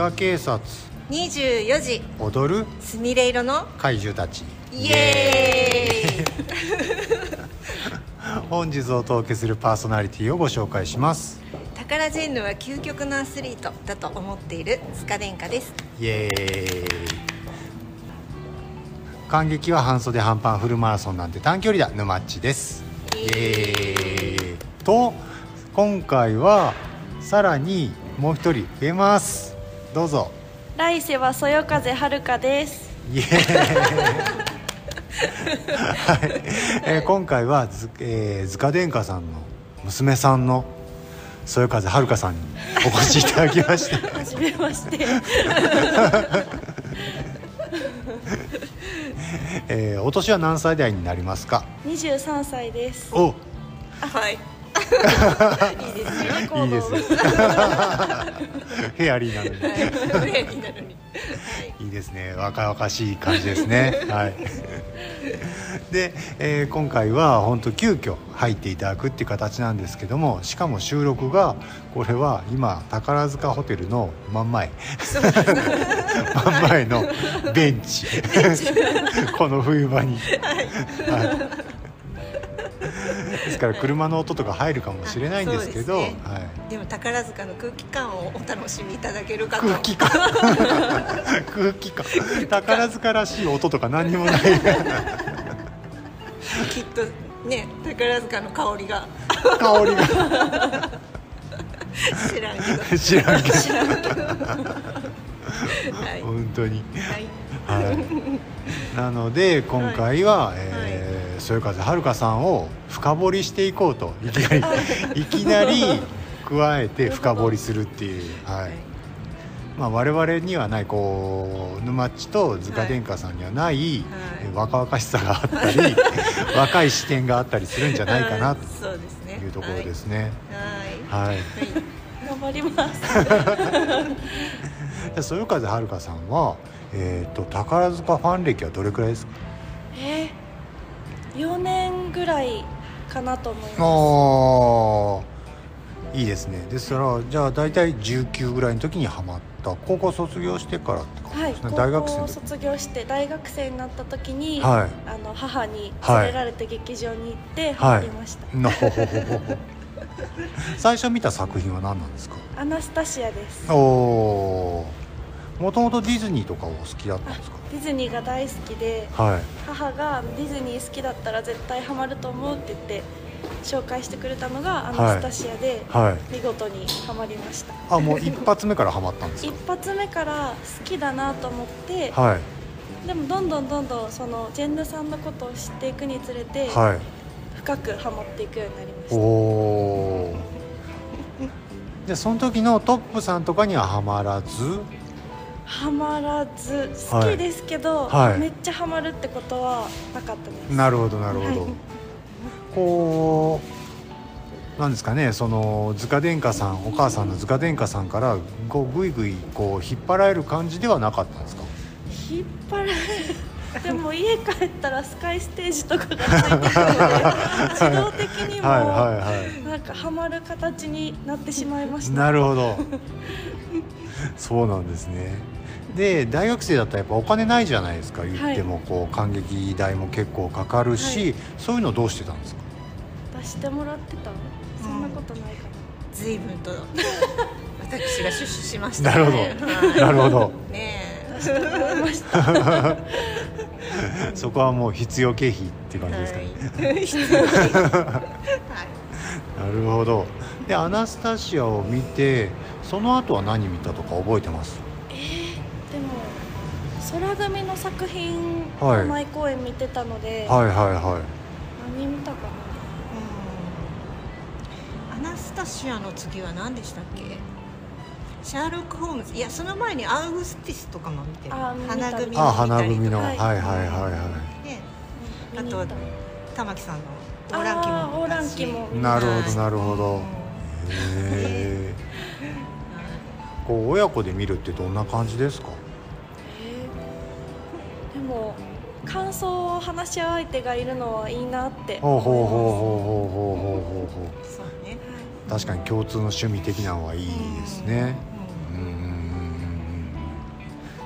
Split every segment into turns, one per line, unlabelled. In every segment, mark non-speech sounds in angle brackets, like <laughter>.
塚警察
24時。
踊る？
すみれ色の？
怪獣たち。
イエーイ。<laughs>
本日お届けするパーソナリティをご紹介します。
タカラジェンヌは究極のアスリートだと思っている塚殿下です。
イエーイ。感激は半袖半パンフルマラソンなんて短距離だ。沼っちです。
イエ
ーイ。と今回はさらにもう一人増えますどうぞ。
来世はそよ風はるかです。
イエーイはい、えー今回はず、えー、塚殿下さんの娘さんのそよ風はるかさんにお越しいただきました。
はじめまして。<laughs>
えーお年は何歳代になりますか
？23歳です。
お。
はいいいですよ
行動。
いいですヘアリーなのに。
はい。便利なのに。
い。いですね。若々しい感じですね。<laughs> はい。で、えー今回は本当急遽入っていただくっていう形なんですけどもしかも収録がこれは今宝塚ホテルの真ん前。真ん前のベンチ。<laughs> この冬場に、はいですから車の音とか入るかもしれないんですけど
ね。
はい。
でも宝塚の空気感をお楽しみいただけるかと。
空気感。<laughs> 空気感。宝塚らしい音とか何にもない。
きっとね宝塚の香りが。
香りが。
知らんけど。
知らんけど。
はい。
本当に。
はい。
はい。なので今回は、えーそよ風はるかさんを深掘りしていこうといきなりいきなり加えて深掘りするっていう、はい。まあ、我々にはないこう沼っちと塚殿下さんにはない、えー若々しさがあったり <laughs> 若い視点があったりするんじゃないかなとい。うところですね。
はい。
はい。
頑張ります。<laughs>
でそよ風はるかさんは、えー、と宝塚ファン歴はどれくらいですか？
えー、4年ぐらいかなと思いま
ああいいですね。ですからじゃあ大体19ぐらいの時にハマった。高校卒業してからってこと
すはい
ですね、
高
大学生
卒業して大学生になった時に、
はい。
あの母に
はい
連れられて劇場に行ってハ
はい。
マりました、
のほほほほほ。最初見た作品は何なんですか？
アナスタシアです。
おおもともとディズニーとかお好きだったんですか？
ディズニーが大好きで
はい。
母がディズニー好きだったら絶対ハマると思うって言って紹介してくれたのがアナスタシアで、
はい。
見事にハマりました。
あもう一発目からハマったんです <laughs>
一
か
発目から好きだなと思って、
はい。
でもどんどんどんどんそのジェンヌさんのことを知っていくにつれて、
はい。
深くハマっていくようになりまし
お
た。
おー。でその時のトップさんとかにはハマらず？
ハマらず好きですけど、
はい。
めっちゃハマるってことはなかったです。
なるほどなるほど、
はい。
こうなんですかねその塚殿下さんお母さんの塚殿下さんからこうぐいぐいこう引っ張られる感じではなかったんですか？
引っ張られる。<laughs> でも家帰ったらスカイステージとかが入ってくるので自動的にも
はいはいは
なんかハマる形になってしまいま
い
した。
なるほど。<laughs> そうなんですねで大学生だったらやっぱお金ないじゃないですか。言ってもこう感激代も結構かかるし、
はい。
そういうのどうしてたんですか？
出してもらってたそんなことないか
随分と。<laughs> 私が出資しました。
なるほど。
はい。
なるほど。
ね
な出してもらいました。<laughs>
そこはもう必要経費っていう
え
感じですかね、
はい。<laughs>
なるほど。でアナスタシアを見てその後は何見たとか覚えてます？
空組の作品
はい。
を毎公演見てたので、
はいはいは
何見たか
うん。アナスタシアの次は何でしたっけ？シャーロック・ホームズ。いやその前にアウグスティスとかも見てる。
あ見た
花組
いあ花組の、はい。はいはいはい
ね。
な
あと玉木さんのオーランキも
オーランキも
なるほどなるほど。へえ <laughs> こう親子で見るってどんな感じですか？
も感想を話し合う相手がいるのはいいなって
ほうほうほうほうほうほうほうほう。
そうね。
確かに共通の趣味的なのはいいですね。うん。うんうんうん。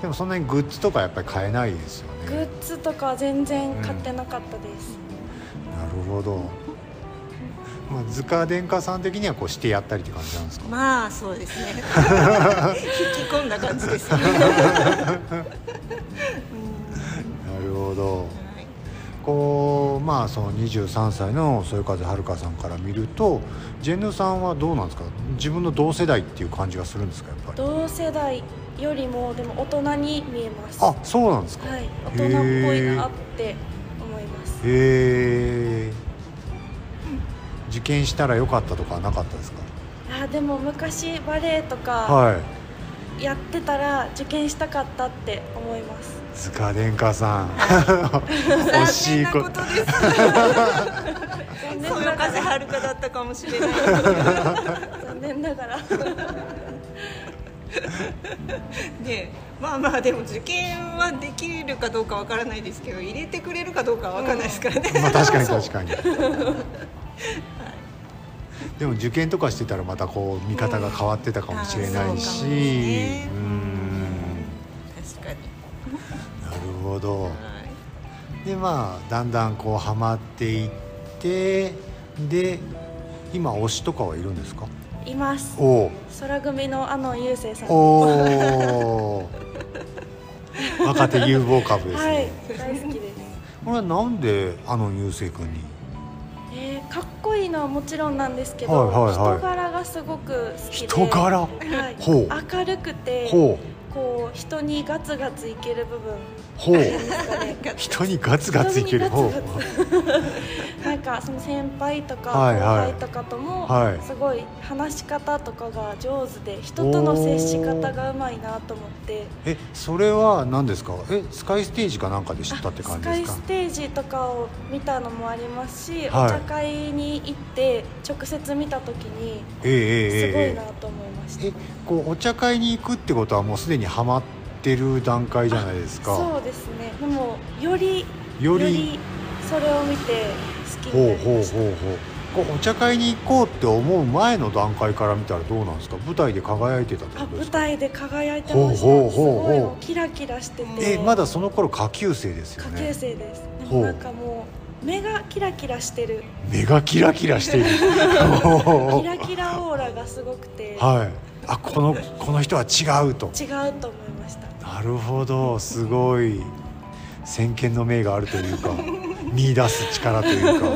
でもそんなにグッズとかやっぱり買えないですよ
グ
ね
ッズとかは全然買ってなかったです、
なるほど、まあ、塚殿下さん的にはこうしてやったりって感じなんですか？
まあそうですね。<laughs> 引き込んだ感じですね、<laughs> <laughs>
ほど。
はい
こうまあその23歳のそよ風遥さんから見るとジェンヌさんはどうなんですか？自分の同世代っていう感じがするんですか？やっぱり。
同世代よりもでも大人に見えます。
あそうなんですか、
はい。大人っぽいなって思います。
へえ受験したらよかったとかはなかったですか？
あでも昔バレエとか
はい
やってたら受験したかったって思います。
塚殿下さん。惜しい。こ
残念なことです。<laughs>
残念ながら
はるかだったかもしれない
残念ながら。
でまあまあでも受験はできるかどうかわからないですけど入れてくれるかどうかはわからないですからね、
まあ確かに確かに <laughs> でも受験とかしてたらまたこう見方が変わってたかもしれないし、
うん確かに、
なるほど。
はい
でまあだんだんこうハマっていってで今推しとかはいるんですか？
います。
おお
空組のあの雄星さん。
おお若手有望株ですね、
はい大好きです。
これはなんであの雄星君に
えーかっこいいのはもちろんなんですけど、
はいはいはい。
人柄がすごく好きで
人柄？
はい、
ほう。
明るくて
ほ
こう人にガツガツいける部分
う。ほう人にガツガツいける。
人
ほう。<laughs>
なんかその先輩とか後輩とかとも
はい。
すごい話し方とかが上手で人との接し方がうまいなと思って。
えそれは何ですか？えスカイステージかなんかで知ったって感
スカイ
じですか？
ステージとかを見たのもありますし、
はい。
お茶会に行って直接見た時に
ええええ
すごい
え
なと思いました、
ええこうお茶会に行くってことはもうすでにハマってる段階じゃないですか。
そうですね。でもより
より？
それを見て好き
ほう
になり
ほう
ました。
ほうほうこうお茶会に行こうって思う前の段階から見たらどうなんですか？舞台で輝いてたってことですか？
台で輝いてました。
ほうほうほうほう。
キラキラしてて。
えまだその頃下級生ですよ
下
ね
級生です。なんかもう目がキラキラしてる。
目がキラキラしている <laughs>
キラキラオーラがすごくて。
はい。あこのこの人は違うと。
違うと思いました。
なるほど。すごい。先見の明があるというか <laughs> 見出す力というか。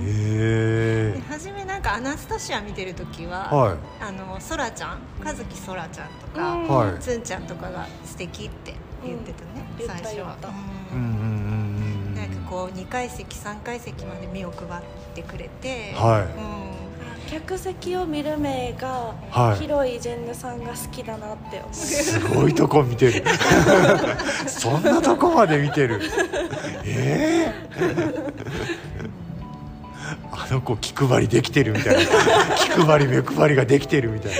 へえ
初めなんかアナスタシア見てる時は、
はい。
あのソラちゃん和樹ソラちゃんとか、
うん。
はい。
つんちゃんとかが素敵って言ってたね、
うん。
最初は。
うんうんうん
こう2階席3階席まで目を配ってくれて、
はい。
うん。
客席を見る目が
はい。
広いジェンヌさんが好きだなって思います
すごいとこ見てる。<laughs> そんなとこまで見てる。<laughs> ええあの子気配りできてるみたいな。気配り目配りができてるみたいな。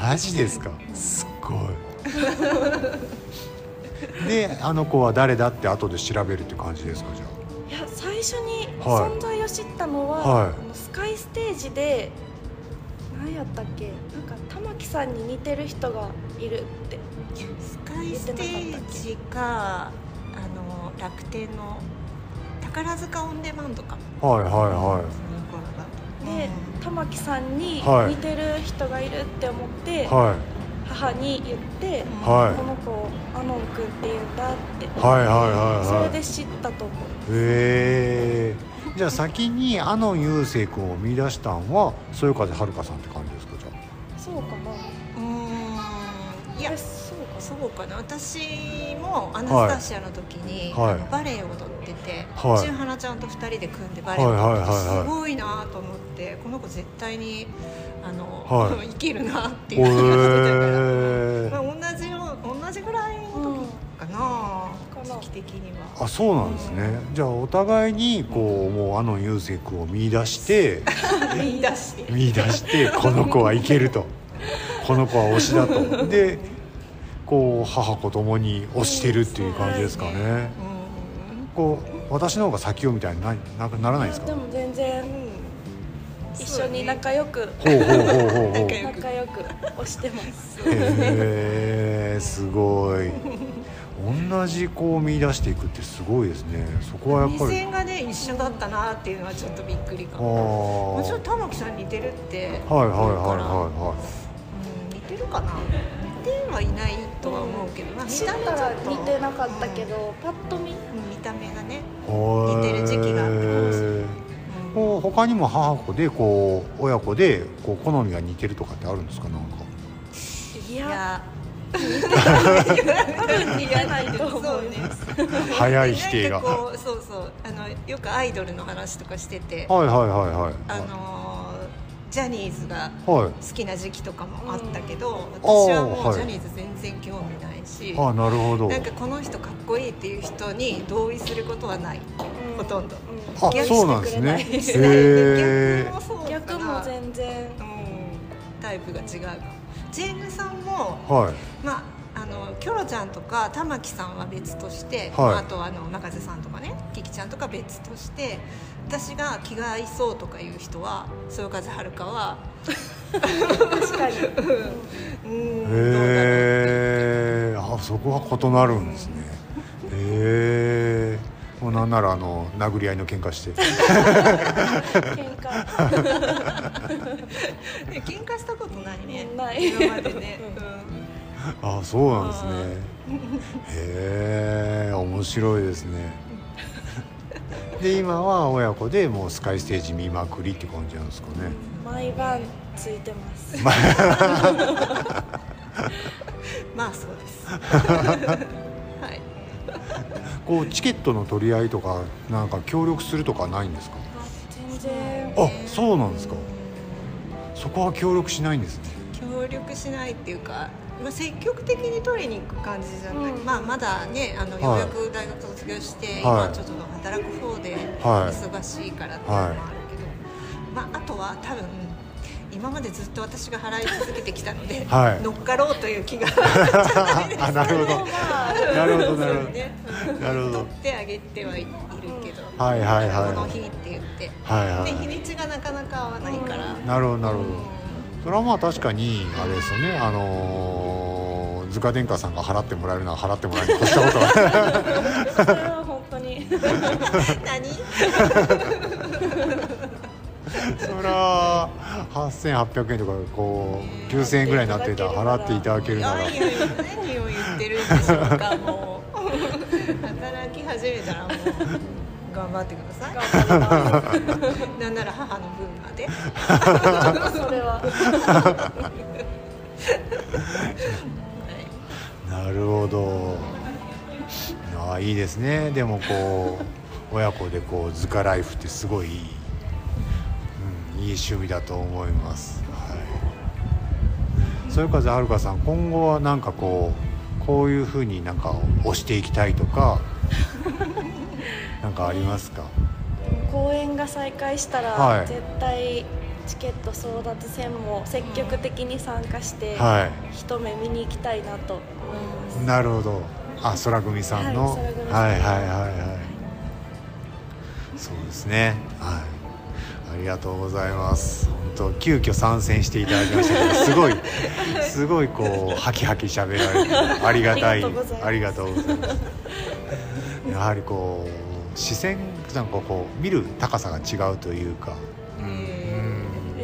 <laughs> マジですか？すっごいであの子は誰だって後で調べるって感じですかじゃ
いや最初に
はい。
存在を知ったのは、
はい。
あのスカイステージで何やったっけ？なんか玉木さんに似てる人がいるって。
スカイステージかあの楽天の宝塚オンデマンドか。
あはいはいは
その頃だと
で、玉木さんに
はい。
似てる人がいるって思って、
い。は
母に言って、
いはい。
この子アノン君って言うんだって、
はいはいはい
そ
はい。
れで知ったと思う。
へえ。じゃあ先にあの雄星君を見出したんはそよ風遥さんって感じですかじゃ
そうかな。
うーん。いや
えそうかな
そうかな。私もアナスタシアの時に、
はい。
あのバレエを踊ってて、
はい。
中花ちゃんと二人で組んでバレエを踊ってて、
はいはいはいはい。
すごいなと思ってこの子絶対にあの、
はい。
い、けるなって
あ
いう。感じがして
へ
たから、
え <laughs>
まあ、同じよう同じぐらいの時かな、
かな
時期的には。
あそうなんですね。じゃあお互いにこうもうあの雄星君を見出して <laughs>
見出して。
見出してこの子はいけると。<laughs> この子は推しだと。でこう母子ともに推してるっていう感じですかね。
うん。
こう私の方が先をみたいにななならないですか？
でも全然一緒に仲良く
ほうほうほうほうほう。
仲良
仲良く押してます。
へえすごい。同じ子を見出していくってすごいですね。そこはやっ
目
ぱり。
線がね一緒だったなっていうのはちょっとびっくりか
あ
ももちろん
ー
玉木さん似てるって
はいはいはい
言うから。
は
うん似てるかな。似てはいないとは思うけど、まあ、見
たら似てなかったけど、パッと見。
うん見た目がね、
いはい
似てる時期があったかもしれない
へーこう他にも母子でこう親子でこう好みが似てるとかってあるんですか？なんか。
いや。似てないと思います
早い否定が。
そうそうあのよくアイドルの話とかしてて、
はいはいはいはい
あのージャニーズが
はい。
好きな時期とかもあったけど、
ん。
私はも
あーはい。
うジャニーズ全然興味ないし、
あなるほど。
なんかこの人かっこいいっていう人に同意することはない、
うん。
ほとんど
あ
逆
そうなんですね。
逆も
全然
うんタイプが違うジェームさんも
はい。
まああのキョロちゃんとか玉木さんは別として、
はい。
まああとあの中瀬さんとかねキキちゃんとか別として私が気が合いそうとかいう人はそよ風はるかは
確かに。
うん。
へえあそこは異なるんですね。へえもうなんならあの殴り合いの喧嘩して。
喧嘩。
ね <laughs> 喧嘩したことないね。
ない。
今までね、<laughs>
あそうなんですね。へえ面白いですね。で今は親子でもうスカイステージ見まくりって感じなんですかね。
毎晩ついてます。
う <laughs> んまあそうです。はい
こうチケットの取り合いとかなんか協力するとかないんですか？
全然。
あそうなんですか。そこは協力しないんですね。
協力しないっていうか、まあ、積極的に取りに行く感じじゃない、
うん。
まあまだねあの
はい。
ようやく大学卒業して、
はい。
今ちょっと働く方で
はい。
忙しいからっていうのもあるけど、まあ、あとは多分今までずっと私が払い続けてきたので、
はい。
乗っかろうという気が <laughs>
あなるほど。なるほどなるほど。
ね。
なるほど。
取ってあげてはいるけど、
はいはいはい。
この日って言って、
はいはい。
で日にちがなかなか合わないから、
なるほどなるほど。
うん。
それはまあ確かにあれですよね。あのー、塚殿下さんが払ってもらえるのは払ってもらえるに越したことは <laughs>
それは本当に。<laughs>
何？
それは8800円とかこう9000円ぐらいになってたら払っていただけるなら。
何を言ってるんでしょうかもう。働き始めたらもう頑張ってください。<laughs> なんなら母の分まで。<laughs>
それは。<laughs>
なるほど。ああいいですね。でもこう親子でこう塚ライフってすごいいい、うん、いい趣味だと思います、はい、それからはるかさん今後はなんかこうこういうふうになんか押していきたいとかなんかありますか？
公演が再開したら、
はい。
絶対チケット争奪戦も積極的に参加して、
は
一目見に行きたいなと思います。
いなるほど。あ空組さんの、
はい空組さん。
はいはいはいはい。そうですね。はいありがとうございます。本当急遽参戦していただきましたけどすごい <laughs> すごいこうハキハキ喋られてありがたい
ありがとうございます。
やはりこう視線なんかこう見る高さが違うというか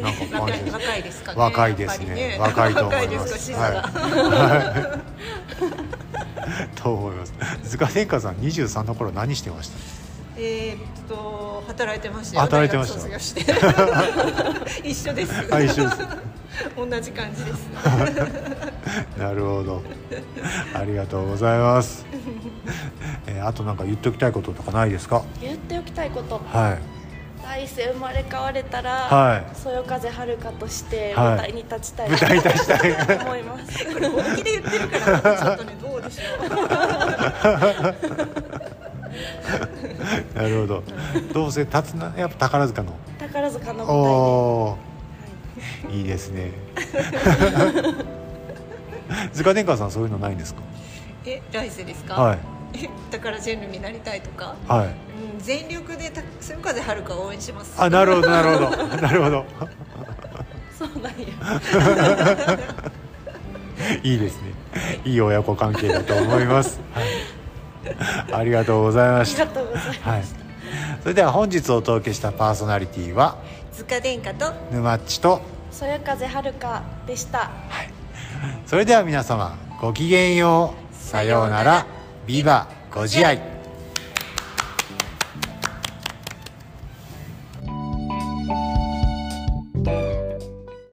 なんか感
若い
じです。
若いですかね
若いですね。
やっぱり
若いと思います。
視座が、
はい。<laughs> と思います。塚天下さん23の頃何してました？
えーっと働いてましたよ。
働いてました。
大学卒業して。<laughs> 一緒です。
あ一緒です。<laughs>
同じ感じです。<laughs>
なるほど。ありがとうございます、えーあとなんか言っておきたいこととかないですか？
言っておきたいこと。
はい。
来世生まれ変われたら、
はい。
そよ風はるかとして
はい。
舞台に立ちたい。
舞台に立ちたい。
と思います。
これ本気で言ってるからちょっとねどうでしょう
なるほど。どうせ立つなやっぱ宝塚の。
宝塚の舞台で、
おお
は
ー。いいですね。<laughs> 塚天下さんそういうのないんですか？
え来世ですか、
はい。
えだからジェンヌになりたいとか？
はい。
うん全力でたそよ風はるかを応援します。
あなるほどなるほど。<laughs> なるほど。
そうなんや。<laughs>
いいですね。いい親子関係だと思います、はいありがとうございました。
ありがとうございます、
はい、それでは本日お届けしたパーソナリティは
塚殿下と
沼っちと
そよ風はるかでした。
それでは皆様ごきげんよう。さようなら。ビバご自愛